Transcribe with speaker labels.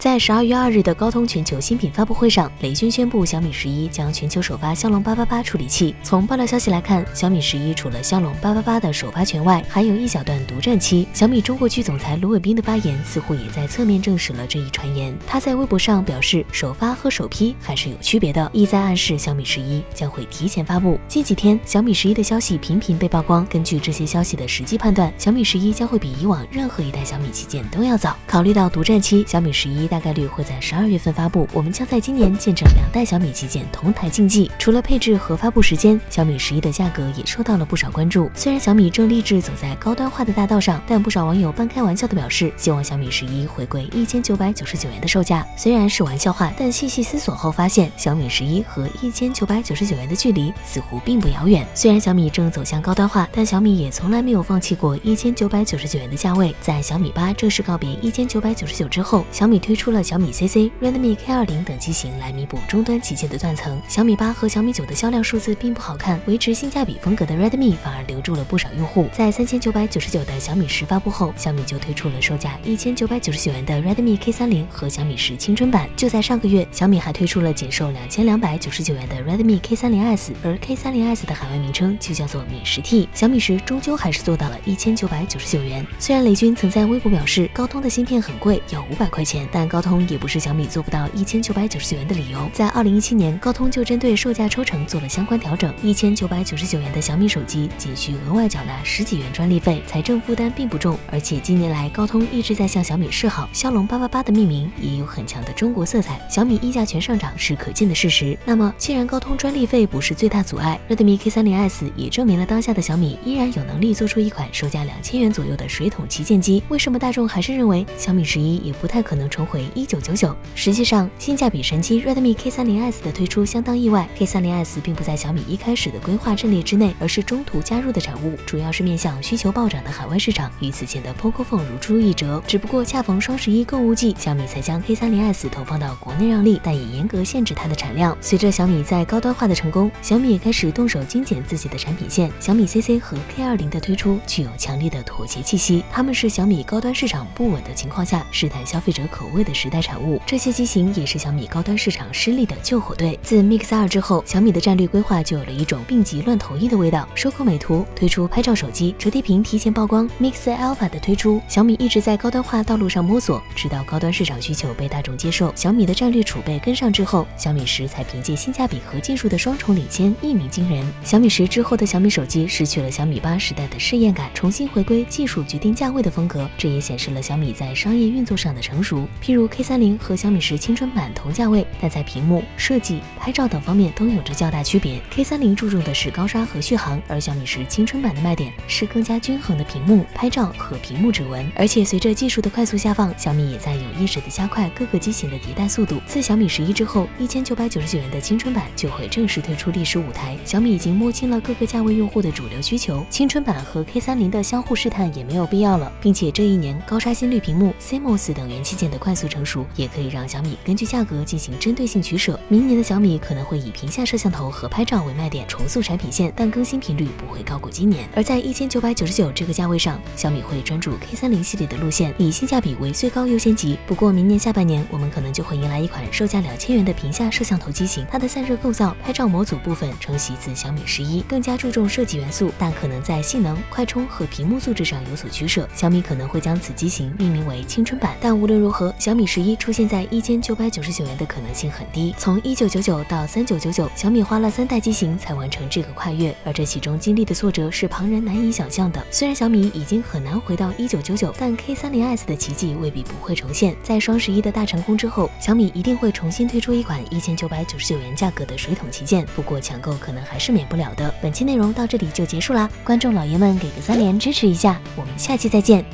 Speaker 1: 在十二月二日的高通全球新品发布会上，雷军宣布小米十一将全球首发骁龙八八八处理器。从爆料消息来看，小米十一除了骁龙八八八的首发权外，还有一小段独占期。小米中国区总裁卢伟斌的发言似乎也在侧面证实了这一传言。他在微博上表示，首发和首批还是有区别的，意在暗示小米十一将会提前发布。近几天，小米十一的消息频频被曝光。根据这些消息的实际判断，小米十一将会比以往任何一代小米旗舰都要早。考虑到独占期，小米十一。大概率会在十二月份发布，我们将在今年见证两代小米旗舰同台竞技。除了配置和发布时间，小米十一的价格也受到了不少关注。虽然小米正立志走在高端化的大道上，但不少网友半开玩笑的表示，希望小米十一回归一千九百九十九元的售价。虽然是玩笑话，但细细思索后发现，小米十一和一千九百九十九元的距离似乎并不遥远。虽然小米正走向高端化，但小米也从来没有放弃过一千九百九十九元的价位。在小米八正式告别一千九百九十九之后，小米推出。出了小米 CC、Redmi K20 等机型来弥补终端旗舰的断层。小米八和小米九的销量数字并不好看，维持性价比风格的 Redmi 反而留住了不少用户。在三千九百九十九的小米十发布后，小米就推出了售价一千九百九十九元的 Redmi K30 和小米十青春版。就在上个月，小米还推出了仅售两千两百九十九元的 Redmi K30S，而 K30S 的海外名称就叫做米十 T。小米十终究还是做到了一千九百九十九元。虽然雷军曾在微博表示高通的芯片很贵，要五百块钱，但高通也不是小米做不到一千九百九十九元的理由。在二零一七年，高通就针对售价抽成做了相关调整，一千九百九十九元的小米手机仅需额外缴纳十几元专利费，财政负担并不重。而且近年来，高通一直在向小米示好，骁龙八八八的命名也有很强的中国色彩，小米溢价权上涨是可见的事实。那么，既然高通专利费不是最大阻碍，Redmi K30S 也证明了当下的小米依然有能力做出一款售价两千元左右的水桶旗舰机，为什么大众还是认为小米十一也不太可能重回一九？九九，实际上性价比神机 Redmi K30S 的推出相当意外。K30S 并不在小米一开始的规划阵列之内，而是中途加入的产物，主要是面向需求暴涨的海外市场。与此前的 Poco Phone 如出一辙，只不过恰逢双十一购物季，小米才将 K30S 投放到国内让利，但也严格限制它的产量。随着小米在高端化的成功，小米也开始动手精简自己的产品线。小米 CC 和 K20 的推出具有强烈的妥协气息，他们是小米高端市场不稳的情况下试探消费者口味的时代产。物，这些机型也是小米高端市场失利的救火队。自 Mix 二之后，小米的战略规划就有了一种病急乱投医的味道。收购美图，推出拍照手机，折叠屏提前曝光。Mix Alpha 的推出，小米一直在高端化道路上摸索，直到高端市场需求被大众接受，小米的战略储备跟上之后，小米十才凭借性价比和技术的双重领先一鸣惊人。小米十之后的小米手机失去了小米八时代的试验感，重新回归技术决定价位的风格，这也显示了小米在商业运作上的成熟。譬如如 K 三。零和小米十青春版同价位，但在屏幕设计、拍照等方面都有着较大区别。K 三零注重的是高刷和续航，而小米十青春版的卖点是更加均衡的屏幕、拍照和屏幕指纹。而且随着技术的快速下放，小米也在有意识的加快各个机型的迭代速度。自小米十一之后，一千九百九十九元的青春版就会正式推出历史舞台。小米已经摸清了各个价位用户的主流需求，青春版和 K 三零的相互试探也没有必要了。并且这一年高刷新率屏幕、CMOS 等元器件的快速速成熟。也可以让小米根据价格进行针对性取舍。明年的小米可能会以屏下摄像头和拍照为卖点，重塑产品线，但更新频率不会高过今年。而在一千九百九十九这个价位上，小米会专注 K 三零系列的路线，以性价比为最高优先级。不过明年下半年，我们可能就会迎来一款售价两千元的屏下摄像头机型，它的散热构造、拍照模组部分承袭自小米十一，更加注重设计元素，但可能在性能、快充和屏幕素质上有所取舍。小米可能会将此机型命名为青春版。但无论如何，小小米十一。出现在一千九百九十九元的可能性很低。从一九九九到三九九九，小米花了三代机型才完成这个跨越，而这其中经历的挫折是旁人难以想象的。虽然小米已经很难回到一九九九，但 K 三零 S 的奇迹未必不会重现。在双十一的大成功之后，小米一定会重新推出一款一千九百九十九元价格的水桶旗舰。不过抢购可能还是免不了的。本期内容到这里就结束啦，观众老爷们给个三连支持一下，我们下期再见。